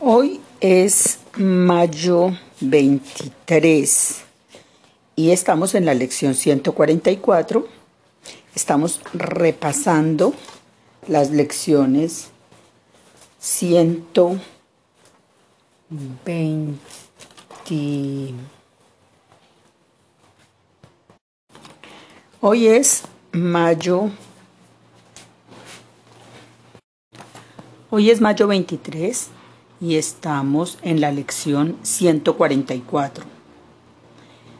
Hoy es mayo 23 y estamos en la lección 144. Estamos repasando las lecciones 120. Hoy es mayo. Hoy es mayo 23 y estamos en la lección 144.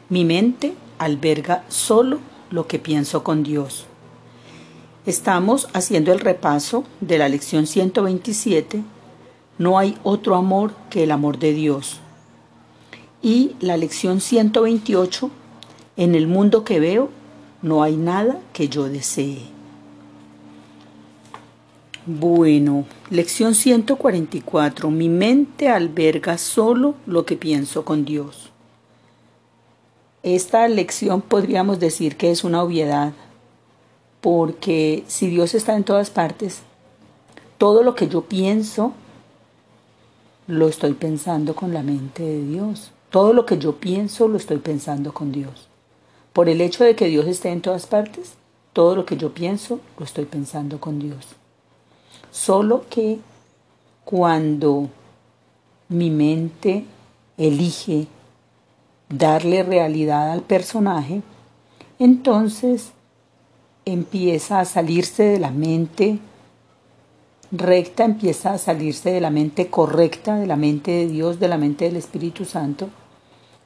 Mi mente alberga solo lo que pienso con Dios. Estamos haciendo el repaso de la lección 127. No hay otro amor que el amor de Dios. Y la lección 128. En el mundo que veo no hay nada que yo desee. Bueno, lección 144. Mi mente alberga solo lo que pienso con Dios. Esta lección podríamos decir que es una obviedad, porque si Dios está en todas partes, todo lo que yo pienso lo estoy pensando con la mente de Dios. Todo lo que yo pienso lo estoy pensando con Dios. Por el hecho de que Dios esté en todas partes, todo lo que yo pienso lo estoy pensando con Dios. Solo que cuando mi mente elige darle realidad al personaje, entonces empieza a salirse de la mente recta, empieza a salirse de la mente correcta, de la mente de Dios, de la mente del Espíritu Santo,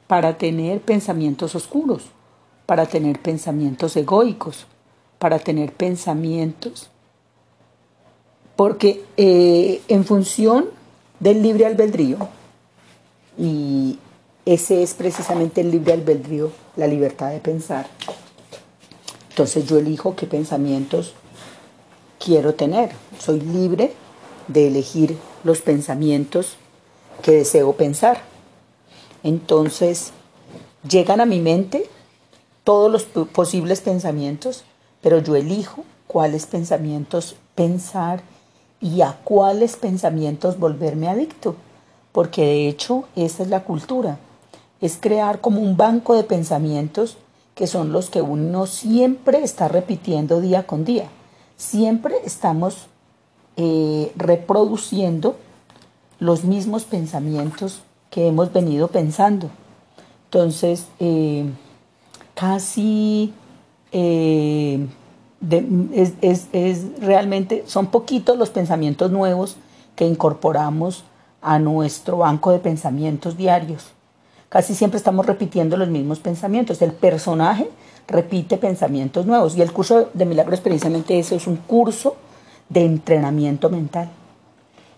para tener pensamientos oscuros, para tener pensamientos egoicos, para tener pensamientos porque eh, en función del libre albedrío, y ese es precisamente el libre albedrío, la libertad de pensar, entonces yo elijo qué pensamientos quiero tener. Soy libre de elegir los pensamientos que deseo pensar. Entonces, llegan a mi mente todos los posibles pensamientos, pero yo elijo cuáles pensamientos pensar y a cuáles pensamientos volverme adicto, porque de hecho esa es la cultura, es crear como un banco de pensamientos que son los que uno siempre está repitiendo día con día, siempre estamos eh, reproduciendo los mismos pensamientos que hemos venido pensando. Entonces, eh, casi eh, es, es, realmente, son poquitos los pensamientos nuevos que incorporamos a nuestro banco de pensamientos diarios. Casi siempre estamos repitiendo los mismos pensamientos. El personaje repite pensamientos nuevos. Y el curso de milagros precisamente eso, es un curso de entrenamiento mental.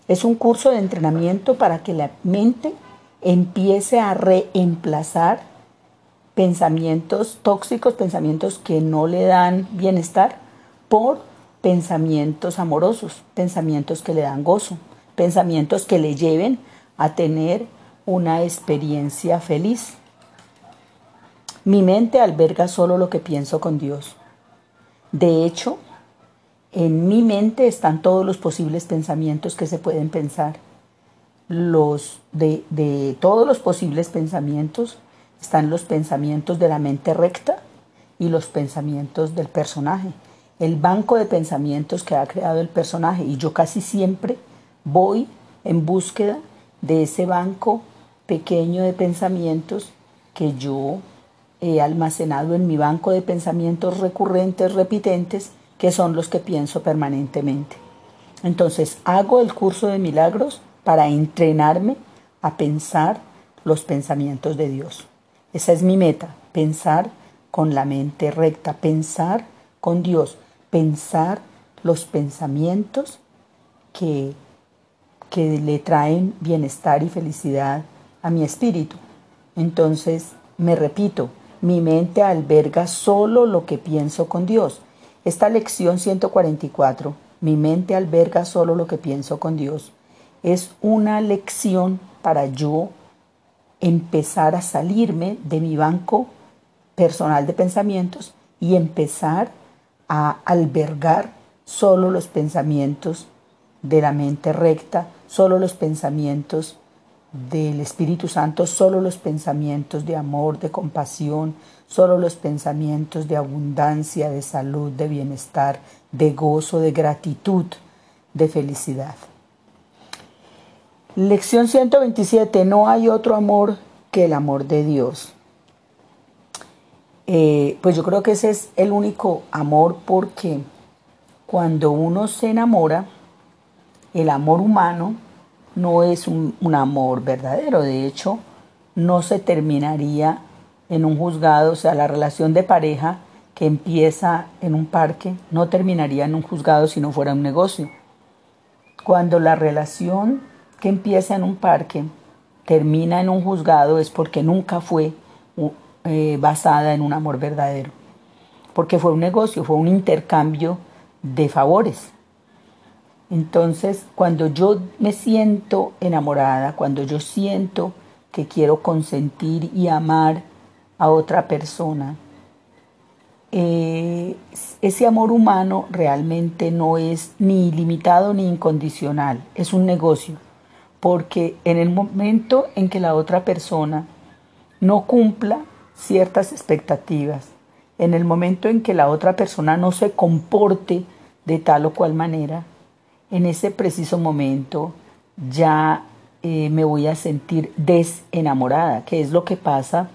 Es un curso de entrenamiento para que la mente empiece a reemplazar pensamientos tóxicos, pensamientos que no le dan bienestar, por pensamientos amorosos, pensamientos que le dan gozo, pensamientos que le lleven a tener una experiencia feliz. Mi mente alberga solo lo que pienso con Dios. De hecho, en mi mente están todos los posibles pensamientos que se pueden pensar. Los de, de todos los posibles pensamientos están los pensamientos de la mente recta y los pensamientos del personaje, el banco de pensamientos que ha creado el personaje. Y yo casi siempre voy en búsqueda de ese banco pequeño de pensamientos que yo he almacenado en mi banco de pensamientos recurrentes, repitentes, que son los que pienso permanentemente. Entonces hago el curso de milagros para entrenarme a pensar los pensamientos de Dios. Esa es mi meta, pensar con la mente recta, pensar con Dios, pensar los pensamientos que, que le traen bienestar y felicidad a mi espíritu. Entonces, me repito, mi mente alberga solo lo que pienso con Dios. Esta lección 144, mi mente alberga solo lo que pienso con Dios, es una lección para yo empezar a salirme de mi banco personal de pensamientos y empezar a albergar solo los pensamientos de la mente recta, solo los pensamientos del Espíritu Santo, solo los pensamientos de amor, de compasión, solo los pensamientos de abundancia, de salud, de bienestar, de gozo, de gratitud, de felicidad. Lección 127. No hay otro amor que el amor de Dios. Eh, pues yo creo que ese es el único amor porque cuando uno se enamora, el amor humano no es un, un amor verdadero. De hecho, no se terminaría en un juzgado, o sea, la relación de pareja que empieza en un parque no terminaría en un juzgado si no fuera un negocio. Cuando la relación empieza en un parque termina en un juzgado es porque nunca fue eh, basada en un amor verdadero, porque fue un negocio, fue un intercambio de favores. Entonces, cuando yo me siento enamorada, cuando yo siento que quiero consentir y amar a otra persona, eh, ese amor humano realmente no es ni ilimitado ni incondicional, es un negocio, porque en el momento en que la otra persona no cumpla ciertas expectativas, en el momento en que la otra persona no se comporte de tal o cual manera, en ese preciso momento ya eh, me voy a sentir desenamorada, que es lo que pasa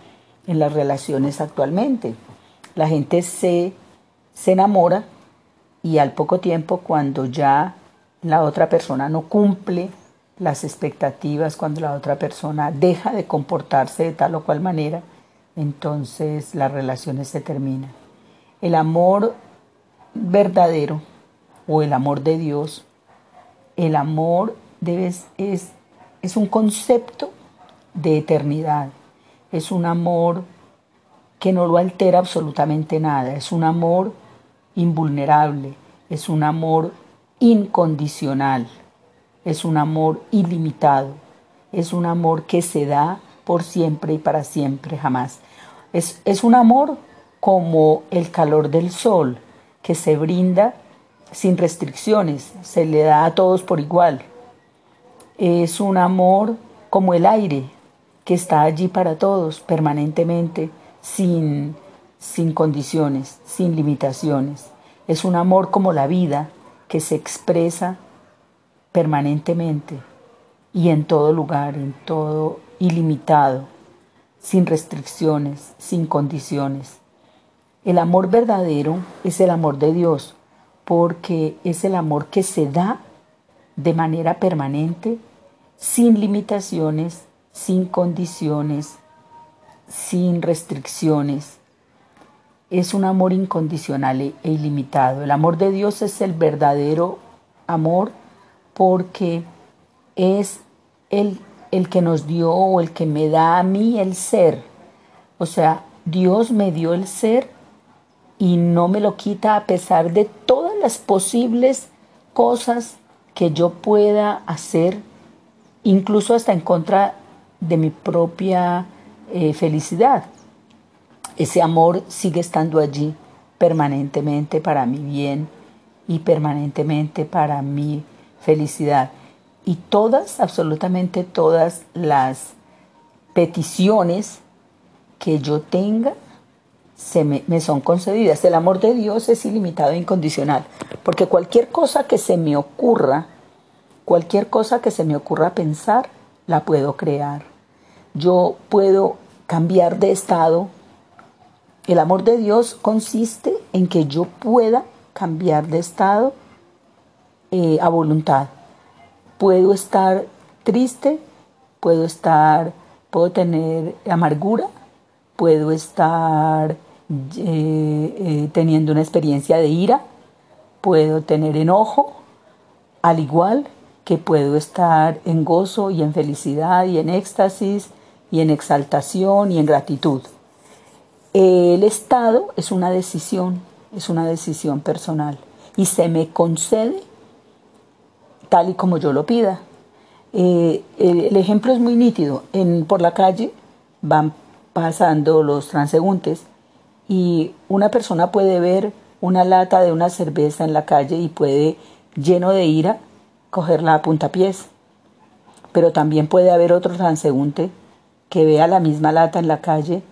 en las relaciones actualmente. La gente se, se enamora y al poco tiempo cuando ya la otra persona no cumple las expectativas, cuando la otra persona deja de comportarse de tal o cual manera, entonces las relaciones se terminan. El amor verdadero o el amor de Dios, el amor es, es un concepto de eternidad, es un amor que no lo altera absolutamente nada, es un amor invulnerable, es un amor incondicional, es un amor ilimitado, es un amor que se da por siempre y para siempre, jamás. Es, es un amor como el calor del sol, que se brinda sin restricciones, se le da a todos por igual. Es un amor como el aire, que está allí para todos permanentemente, sin, sin condiciones, sin limitaciones. Es un amor como la vida que se expresa permanentemente y en todo lugar, en todo ilimitado, sin restricciones, sin condiciones. El amor verdadero es el amor de Dios, porque es el amor que se da de manera permanente, sin limitaciones, sin condiciones, sin restricciones. Es un amor incondicional e, ilimitado. El amor de Dios es el verdadero amor porque es el, el que nos dio o el que me da a mí el ser. O sea, Dios me dio el ser y no me lo quita a pesar de todas las posibles cosas que yo pueda hacer, incluso hasta en contra de mi propia eh, felicidad. Ese amor sigue estando allí permanentemente para mi bien y permanentemente para mi felicidad. Y todas, absolutamente todas las peticiones que yo tenga se me, me, son concedidas. El amor de Dios es ilimitado e incondicional, porque cualquier cosa que se me ocurra, cualquier cosa que se me ocurra pensar, la puedo crear yo puedo cambiar de estado. El amor de Dios consiste en que yo pueda cambiar de estado eh, a voluntad. Puedo estar triste, puedo estar, puedo tener amargura, puedo estar eh, eh, teniendo una experiencia de ira, puedo tener enojo, al igual que puedo estar en gozo y en felicidad y en éxtasis y en exaltación y en gratitud. El estado es una decisión, es una decisión personal y se me concede tal y como yo lo pida. Eh, el, ejemplo es muy nítido. En, por la calle van pasando los transeúntes y una persona puede ver una lata de una cerveza en la calle y puede, lleno de ira, cogerla a puntapiés pero también puede haber otro transeúnte que vea la misma lata en la calle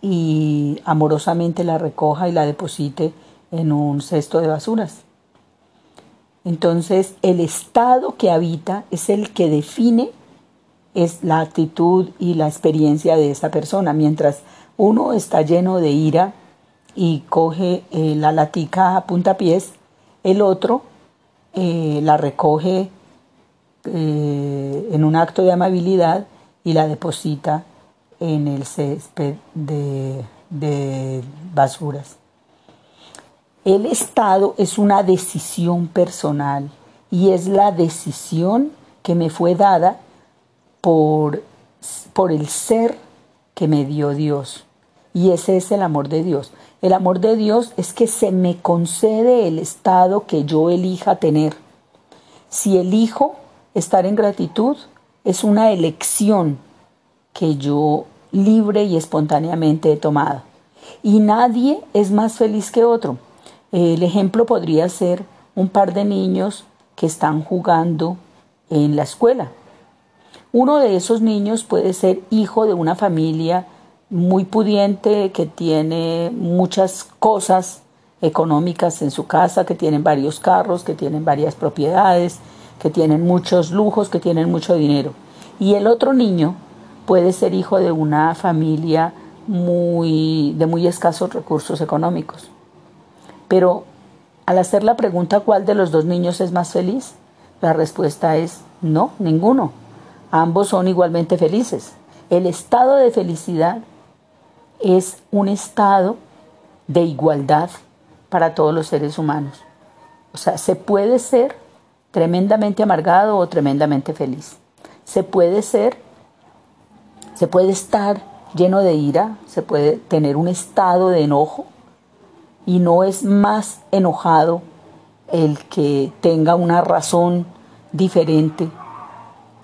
y amorosamente la recoja y la deposite en un cesto de basuras. Entonces, el estado que habita es el que define es la actitud y la experiencia de esa persona. Mientras uno está lleno de ira y coge eh, la latica a puntapiés, el otro eh, la recoge eh, en un acto de amabilidad y la deposita en el césped de, de basuras. El Estado es una decisión personal y es la decisión que me fue dada por, por el ser que me dio Dios. Y ese es el amor de Dios. El amor de Dios es que se me concede el estado que yo elija tener. Si elijo estar en gratitud, es una elección que yo libre y espontáneamente he tomado. Y nadie es más feliz que otro. El ejemplo podría ser un par de niños que están jugando en la escuela. Uno de esos niños puede ser hijo de una familia muy pudiente que tiene muchas cosas económicas en su casa, que tienen varios carros, que tienen varias propiedades, que tienen muchos lujos, que tienen mucho dinero. Y el otro niño puede ser hijo de una familia muy de muy escasos recursos económicos. Pero al hacer la pregunta cuál de los dos niños es más feliz, la respuesta es no, ninguno. Ambos son igualmente felices. El estado de felicidad es un estado de igualdad para todos los seres humanos. O sea, se puede ser tremendamente amargado o tremendamente feliz. Se puede ser, se puede estar lleno de ira, se puede tener un estado de enojo, y no es más enojado el que tenga una razón diferente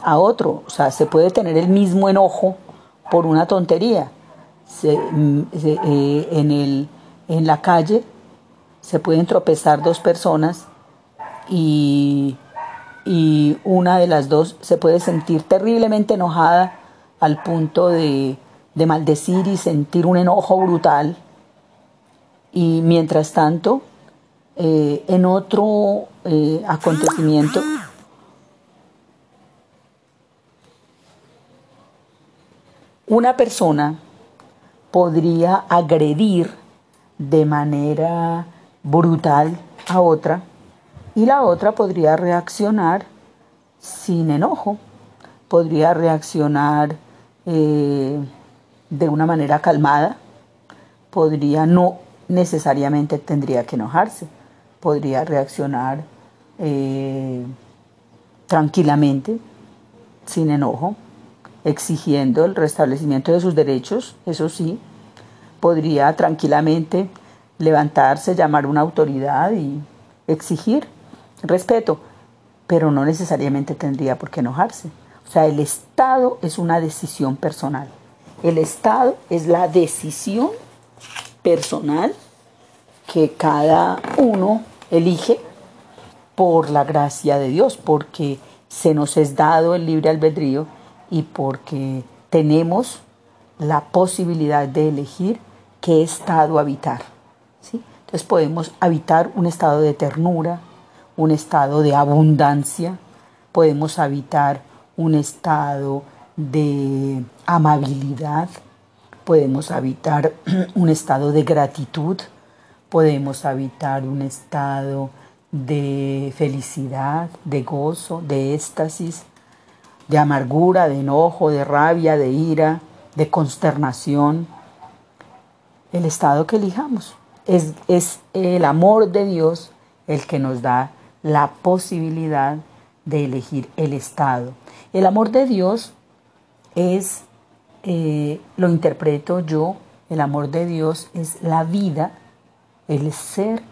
a otro. O sea, se puede tener el mismo enojo por una tontería. Mm, eh, en, el, en la calle se pueden tropezar dos personas y, y una de las dos se puede sentir terriblemente enojada al punto de, de maldecir y sentir un enojo brutal y mientras tanto, eh, en otro eh, acontecimiento, una persona podría agredir de manera brutal a otra y la otra podría reaccionar sin enojo, podría reaccionar eh, de una manera calmada, podría no necesariamente tendría que enojarse, podría reaccionar eh, tranquilamente, sin enojo, exigiendo el restablecimiento de sus derechos, eso sí, podría tranquilamente levantarse, llamar a una autoridad y exigir respeto, pero no necesariamente tendría por qué enojarse. O sea, el Estado es una decisión personal. El Estado es la decisión personal que cada uno elige por la gracia de Dios, porque se nos es dado el libre albedrío y porque tenemos la posibilidad de elegir qué estado habitar. Entonces podemos habitar un estado de ternura, un estado de abundancia, podemos habitar un estado de amabilidad, podemos habitar un estado de gratitud, podemos habitar un estado de felicidad, de gozo, de éxtasis, de amargura, de enojo, de rabia, de ira, de consternación. El estado que elijamos. Es, es el amor de Dios el que nos da la posibilidad de elegir el estado. El amor de Dios es eh, lo interpreto yo, el amor de Dios es la vida, el ser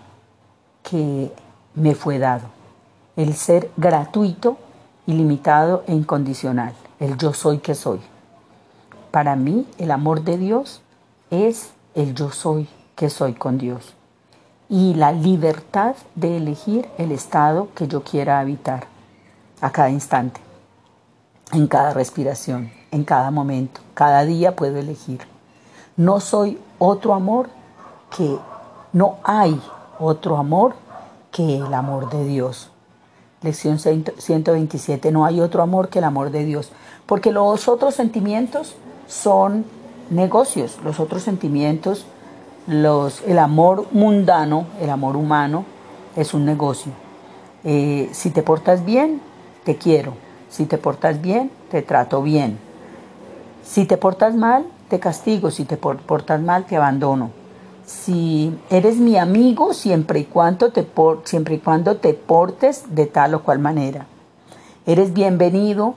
que me fue dado, el ser gratuito, ilimitado e incondicional, el yo soy que soy. Para mí el amor de Dios es el yo soy que soy con Dios y la libertad de elegir el estado que yo quiera habitar a cada instante. en cada respiración, en cada momento. Cada día puedo elegir. No soy otro amor que no hay otro amor que el amor de Dios. Lección 127, no hay otro amor que el amor de Dios, porque los otros sentimientos son negocios, los otros sentimientos, los, el amor mundano, el amor humano, es un negocio. Eh, si te portas bien, te quiero. Si te portas bien, te trato bien. Si te portas mal, te castigo. Si te portas mal, te abandono. Si eres mi amigo, siempre y cuando te, siempre y cuando te portes de tal o cual manera. Eres bienvenido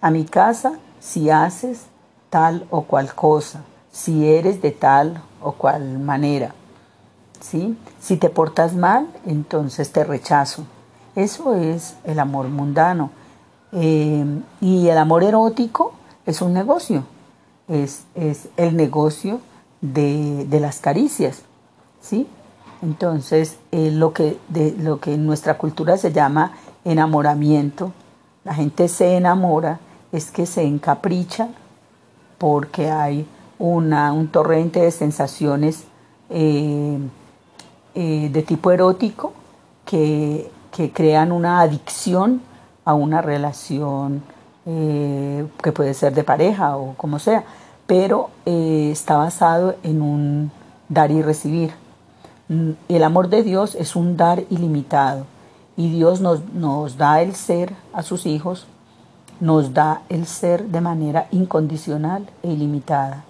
a mi casa si haces tal o cual cosa, si eres de tal o cual manera. ¿sí? Si te portas mal, entonces te rechazo. Eso es el amor mundano. Eh, y el amor erótico es un negocio, es, el negocio de, las caricias. ¿sí? Entonces, eh, lo, que, de, lo que en nuestra cultura se llama enamoramiento, la gente se enamora, es que se encapricha porque hay una, un torrente de sensaciones eh, eh, de tipo erótico que, crean una adicción a una relación eh, que puede ser de pareja o como sea, pero está basado en un dar y recibir. Mm, el amor de Dios es un dar ilimitado y Dios nos, nos da el ser a sus hijos nos da el ser de manera incondicional e ilimitada.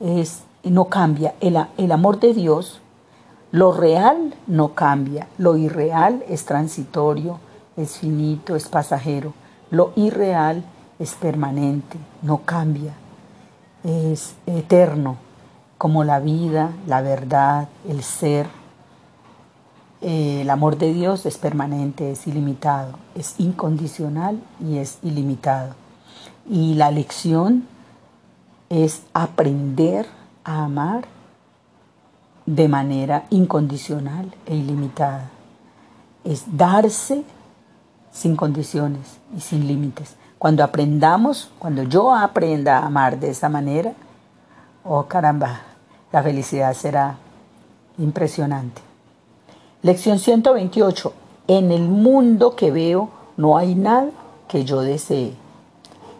Es, no cambia. El, el amor de Dios, lo real no cambia. Lo irreal es transitorio, es finito, es pasajero. Lo irreal es permanente, no cambia. Es eterno, como la vida, la verdad, el ser, el amor de Dios es permanente, es ilimitado, es incondicional y es ilimitado. Y la lección es aprender a amar de manera incondicional e ilimitada. Es darse sin condiciones y sin límites. Cuando aprendamos, cuando yo aprenda a amar de esa manera, oh caramba, la felicidad será impresionante. Lección 128. En el mundo que veo no hay nada que yo desee.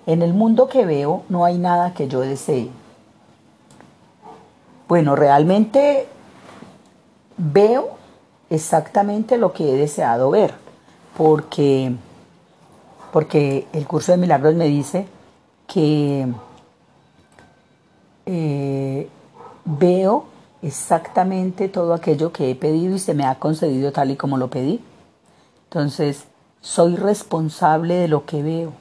En el mundo que veo no hay nada que yo desee. Bueno, realmente veo exactamente lo que he deseado ver, porque, porque el curso de milagros me dice que eh, veo exactamente todo aquello que he pedido y se me ha concedido tal y como lo pedí. Entonces, soy responsable de lo que veo,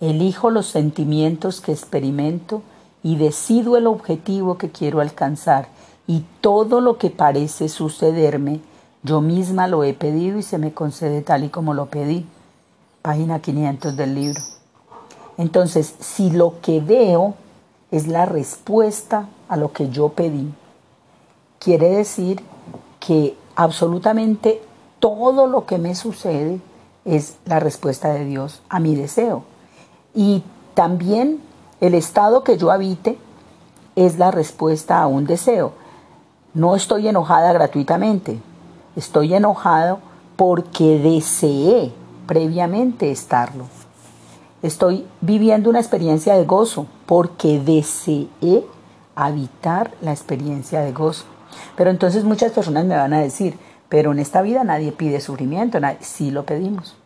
elijo los sentimientos que experimento y decido el objetivo que quiero alcanzar y todo lo que parece sucederme, yo misma lo he pedido y se me concede tal y como lo pedí. Página 500 del libro. Entonces, si lo que veo es la respuesta a lo que yo pedí, quiere decir que absolutamente todo lo que me sucede es la respuesta de Dios a mi deseo. Y también el estado que yo habite es la respuesta a un deseo. No estoy enojada gratuitamente, estoy enojado porque deseé previamente estarlo. Estoy viviendo una experiencia de gozo porque deseé habitar la experiencia de gozo. Pero entonces muchas personas me van a decir, pero en esta vida nadie pide sufrimiento, nadie. sí lo pedimos.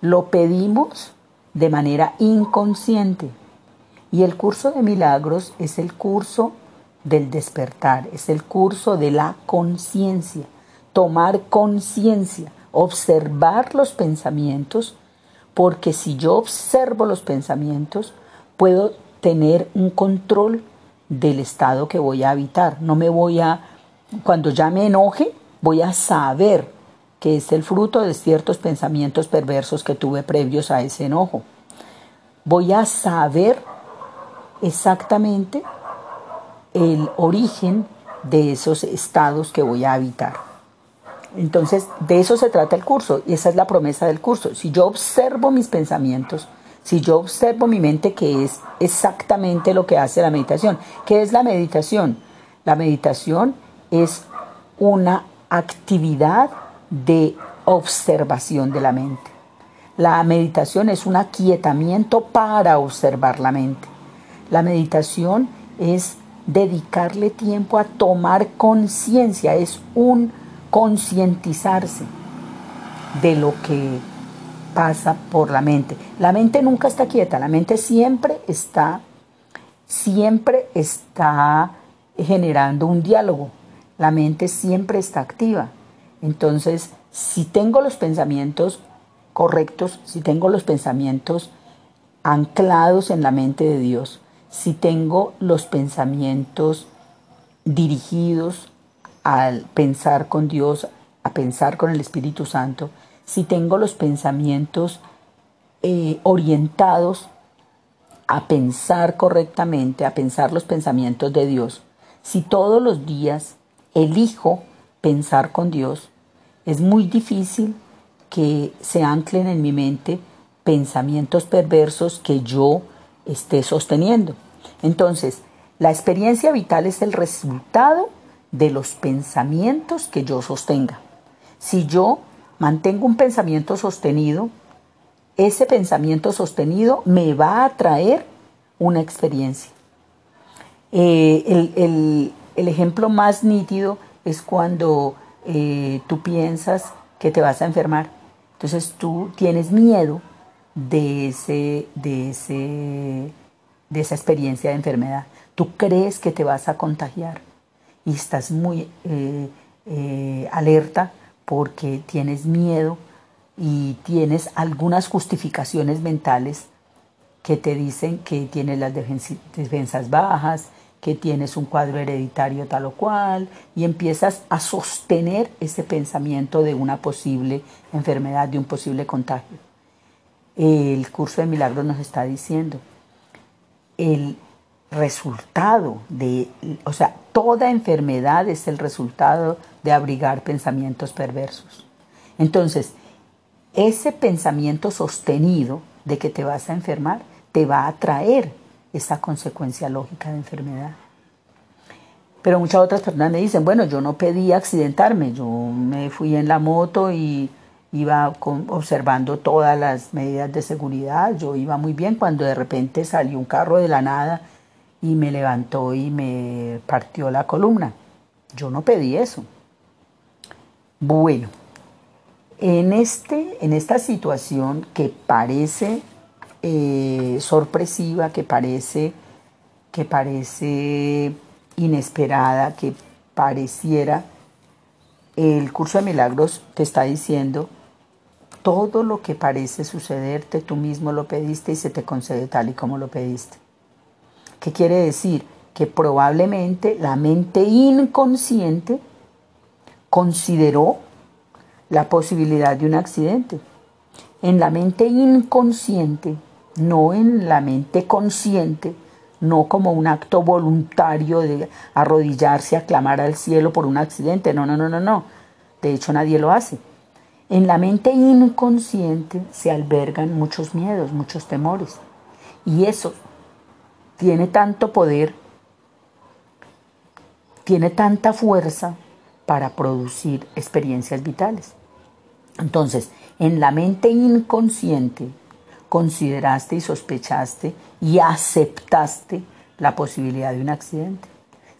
Lo pedimos de manera inconsciente. Y el curso de milagros es el curso del despertar, es el curso de la conciencia, tomar conciencia, observar los pensamientos, porque si yo observo los pensamientos, puedo tener un control del estado que voy a habitar. No me voy a, cuando ya me enoje, voy a saber que es el fruto de ciertos pensamientos perversos que tuve previos a ese enojo. Voy a saber exactamente el origen de esos estados que voy a habitar. Entonces, de eso se trata el curso y esa es la promesa del curso. Si yo observo mis pensamientos, Si yo observo mi mente, que es exactamente lo que hace la meditación. ¿Qué es la meditación? La meditación es una actividad de observación de la mente. La meditación es un aquietamiento para observar la mente. La meditación es dedicarle tiempo a tomar conciencia, es un concientizarse de lo que pasa por la mente. La mente nunca está quieta, la mente siempre está, siempre está generando un diálogo, la mente siempre está activa. Entonces, si tengo los pensamientos correctos, si tengo los pensamientos anclados en la mente de Dios, si tengo los pensamientos dirigidos al pensar con Dios, a pensar con el Espíritu Santo, si tengo los pensamientos eh, orientados a pensar correctamente, a pensar los pensamientos de Dios, si todos los días elijo pensar con Dios, es muy difícil que se anclen en mi mente pensamientos perversos que yo esté sosteniendo. Entonces, la experiencia vital es el resultado de los pensamientos que yo sostenga. Si yo mantengo un pensamiento sostenido, ese pensamiento sostenido me va a traer una experiencia. Eh, el, ejemplo más nítido es cuando eh, tú piensas que te vas a enfermar. Entonces tú tienes miedo de, ese, de, ese, de esa experiencia de enfermedad. Tú crees que te vas a contagiar y estás muy eh, alerta porque tienes miedo y tienes algunas justificaciones mentales que te dicen que tienes las defensas bajas, que tienes un cuadro hereditario tal o cual, y empiezas a sostener ese pensamiento de una posible enfermedad, de un posible contagio. El curso de milagros nos está diciendo, el resultado de, o sea, toda enfermedad es el resultado de abrigar pensamientos perversos. Entonces, ese pensamiento sostenido de que te vas a enfermar te va a traer esa consecuencia lógica de enfermedad. Pero muchas otras personas me dicen, bueno, yo no pedí accidentarme, yo me fui en la moto y iba observando todas las medidas de seguridad, yo iba muy bien cuando de repente salió un carro de la nada y me levantó y me partió la columna. Yo no pedí eso. Bueno, en, este, en esta situación que parece eh, sorpresiva, que parece, que parece inesperada, que pareciera, el curso de milagros te está diciendo, todo lo que parece sucederte, tú mismo lo pediste y se te concede tal y como lo pediste. ¿Qué quiere decir? Que probablemente la mente inconsciente consideró la posibilidad de un accidente. En la mente inconsciente, no en la mente consciente, no como un acto voluntario de arrodillarse a clamar al cielo por un accidente. No, no, no, no, no. De hecho, nadie lo hace. En la mente inconsciente se albergan muchos miedos, muchos temores. Y eso tiene tanto poder, tiene tanta fuerza para producir experiencias vitales. Entonces, en la mente inconsciente consideraste y sospechaste y aceptaste la posibilidad de un accidente.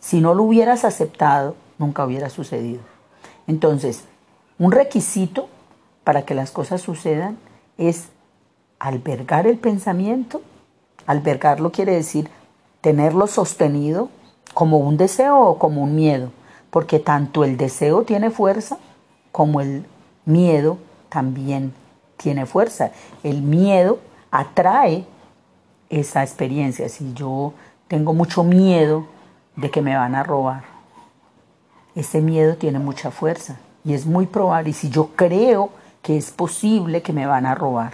Si no lo hubieras aceptado, nunca hubiera sucedido. Entonces, un requisito para que las cosas sucedan es albergar el pensamiento Albergarlo quiere decir tenerlo sostenido como un deseo o como un miedo, porque tanto el deseo tiene fuerza como el miedo también tiene fuerza. El miedo atrae esa experiencia. Si yo tengo mucho miedo de que me van a robar, ese miedo tiene mucha fuerza y es muy probable. Y si yo creo que es posible que me van a robar,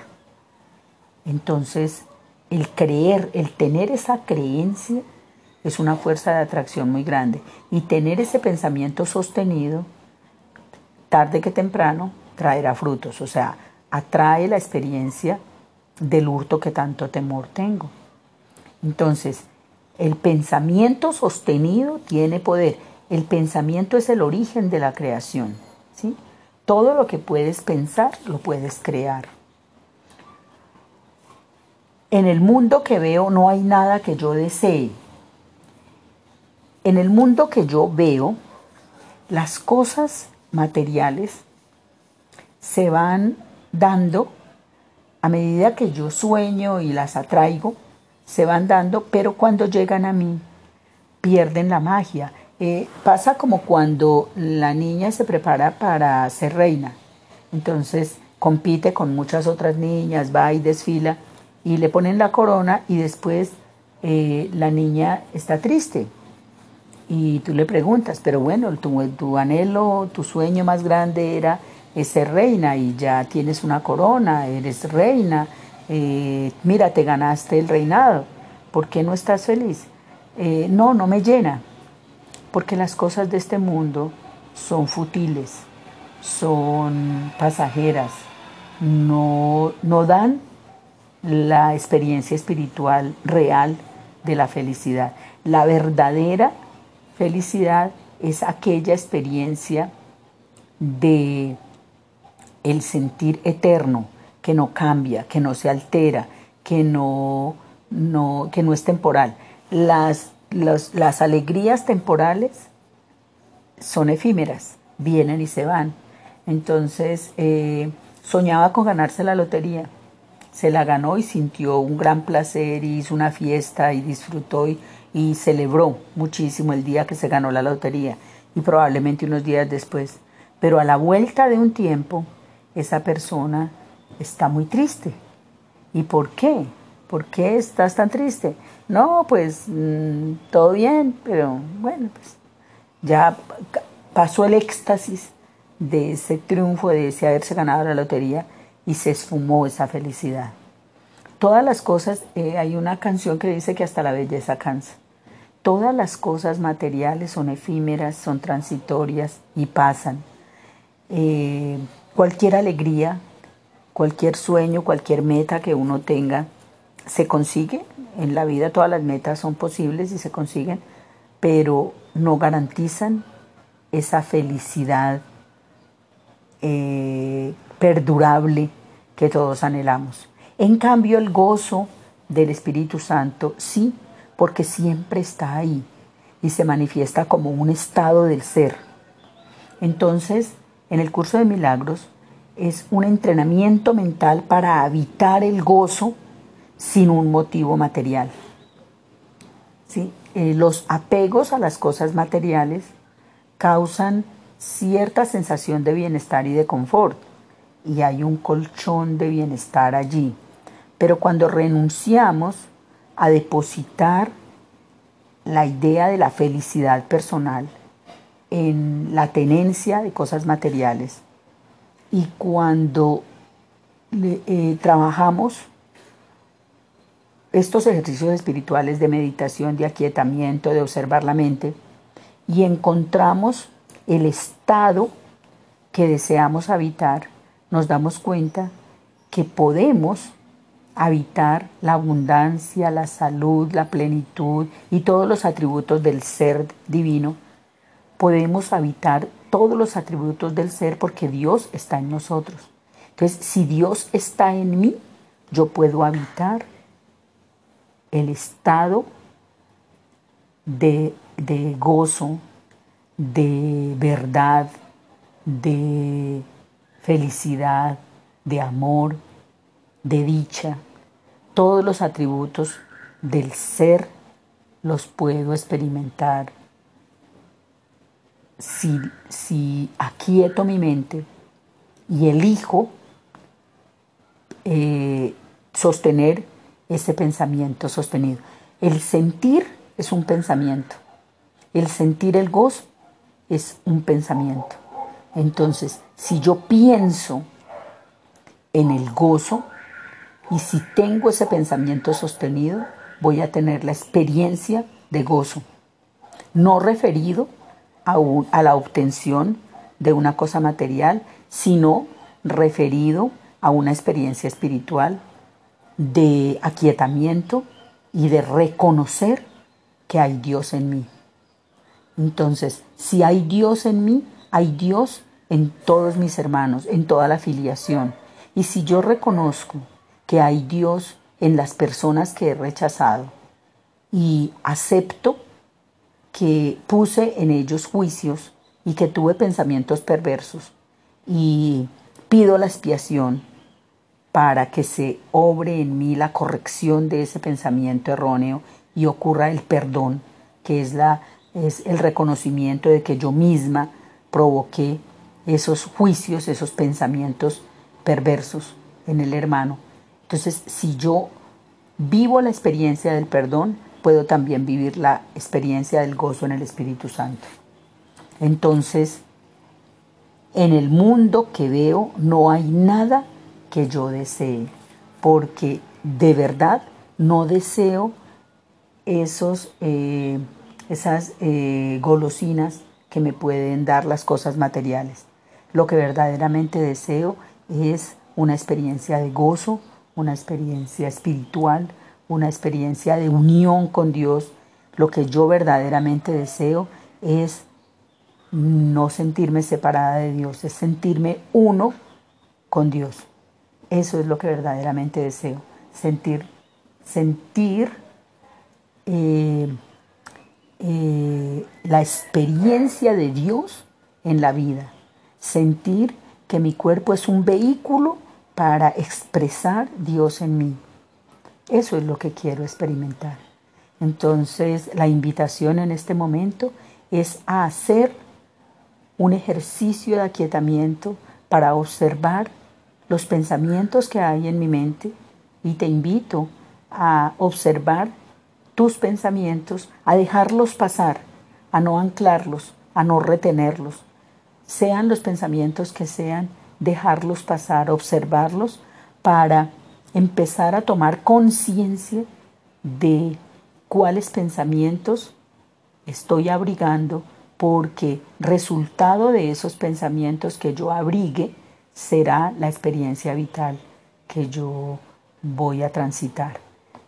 entonces el creer, el tener esa creencia es una fuerza de atracción muy grande. Y tener ese pensamiento sostenido, tarde que temprano, traerá frutos. O sea, atrae la experiencia del hurto que tanto temor tengo. Entonces, el pensamiento sostenido tiene poder. El pensamiento es el origen de la creación. ¿sí? Todo lo que puedes pensar lo puedes crear. En el mundo que veo no hay nada que yo desee. En el mundo que yo veo, las cosas materiales se van dando a medida que yo sueño y las atraigo, se van dando, pero cuando llegan a mí pierden la magia. Eh, pasa como cuando la niña se prepara para ser reina. Entonces compite con muchas otras niñas, va y desfila y le ponen la corona y después eh, la niña está triste. Y tú le preguntas, pero bueno, tu, anhelo, tu sueño más grande era ser reina y ya tienes una corona, eres reina, eh, mira, te ganaste el reinado, ¿por qué no estás feliz? Eh, no, no me llena, porque las cosas de este mundo son futiles, son pasajeras, no, no dan la experiencia espiritual real de la felicidad. La verdadera felicidad es aquella experiencia de el sentir eterno, que no cambia, que no se altera, que no, no, que no es temporal. Las, las alegrías temporales son efímeras, vienen y se van. Entonces, eh, soñaba con ganarse la lotería. Se la ganó y sintió un gran placer y hizo una fiesta y disfrutó y, y celebró muchísimo el día que se ganó la lotería y probablemente unos días después. Pero a la vuelta de un tiempo, esa persona está muy triste. ¿Y por qué? ¿Por qué estás tan triste? No, pues mm, todo bien, pero bueno, pues ya pasó el éxtasis de ese triunfo, de ese haberse ganado la lotería y se esfumó esa felicidad. Todas las cosas, eh, hay una canción que dice que hasta la belleza cansa. Todas las cosas materiales son efímeras, son transitorias y pasan. Eh, Cualquier alegría, cualquier sueño, cualquier meta que uno tenga, se consigue. En la vida todas las metas son posibles y se consiguen, pero no garantizan esa felicidad eh, perdurable que todos anhelamos. En cambio, el gozo del Espíritu Santo sí, porque siempre está ahí y se manifiesta como un estado del ser. Entonces, en el curso de milagros es un entrenamiento mental para habitar el gozo sin un motivo material. ¿Sí? Eh, los apegos a las cosas materiales causan cierta sensación de bienestar y de confort y hay un colchón de bienestar allí. Pero cuando renunciamos a depositar la idea de la felicidad personal, en la tenencia de cosas materiales. Y cuando eh, trabajamos estos ejercicios espirituales de meditación, de aquietamiento, de observar la mente, y encontramos el estado que deseamos habitar, nos damos cuenta que podemos habitar la abundancia, la salud, la plenitud y todos los atributos del ser divino podemos habitar todos los atributos del ser porque Dios está en nosotros. Entonces, si Dios está en mí, yo puedo habitar el estado de, de gozo, de verdad, de felicidad, de amor, de dicha. Todos los atributos del ser los puedo experimentar si, aquieto mi mente y elijo eh, sostener ese pensamiento sostenido. El sentir es un pensamiento. El sentir el gozo es un pensamiento. Entonces, si yo pienso en el gozo y si tengo ese pensamiento sostenido, voy a tener la experiencia de gozo, no referido a, la obtención de una cosa material, sino referido a una experiencia espiritual de aquietamiento y de reconocer que hay Dios en mí. Entonces, si hay Dios en mí, hay Dios en todos mis hermanos, en toda la filiación. Y si yo reconozco que hay Dios en las personas que he rechazado y acepto que puse en ellos juicios y que tuve pensamientos perversos y pido la expiación para que se obre en mí la corrección de ese pensamiento erróneo y ocurra el perdón, que es, la, es el reconocimiento de que yo misma provoqué esos juicios, esos pensamientos perversos en el hermano. Entonces, si yo vivo la experiencia del perdón, puedo también vivir la experiencia del gozo en el Espíritu Santo. Entonces, en el mundo que veo no hay nada que yo desee, porque de verdad no deseo esos, eh, esas eh, golosinas que me pueden dar las cosas materiales. Lo que verdaderamente deseo es una experiencia de gozo, una experiencia espiritual, una experiencia de unión con Dios. Lo que yo verdaderamente deseo es no sentirme separada de Dios, es sentirme uno con Dios. Eso es lo que verdaderamente deseo, sentir, sentir eh, eh, la experiencia de Dios en la vida, sentir que mi cuerpo es un vehículo para expresar Dios en mí. Eso es lo que quiero experimentar. Entonces, la invitación en este momento es a hacer un ejercicio de aquietamiento para observar los pensamientos que hay en mi mente y te invito a observar tus pensamientos, a dejarlos pasar, a no anclarlos, a no retenerlos. Sean los pensamientos que sean, dejarlos pasar, observarlos para empezar a tomar conciencia de cuáles pensamientos estoy abrigando porque resultado de esos pensamientos que yo abrigue será la experiencia vital que yo voy a transitar.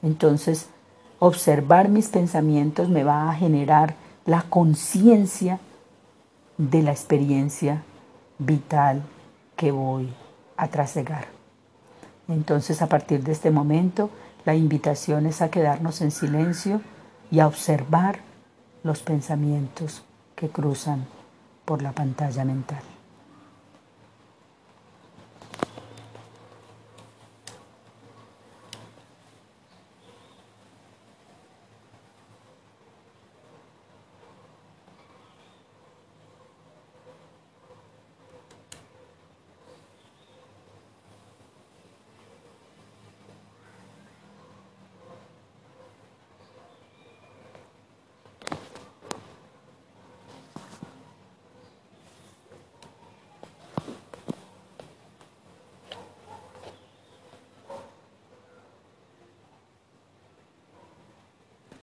Entonces, observar mis pensamientos me va a generar la conciencia de la experiencia vital que voy a trasegar. Entonces, a partir de este momento, la invitación es a quedarnos en silencio y a observar los pensamientos que cruzan por la pantalla mental.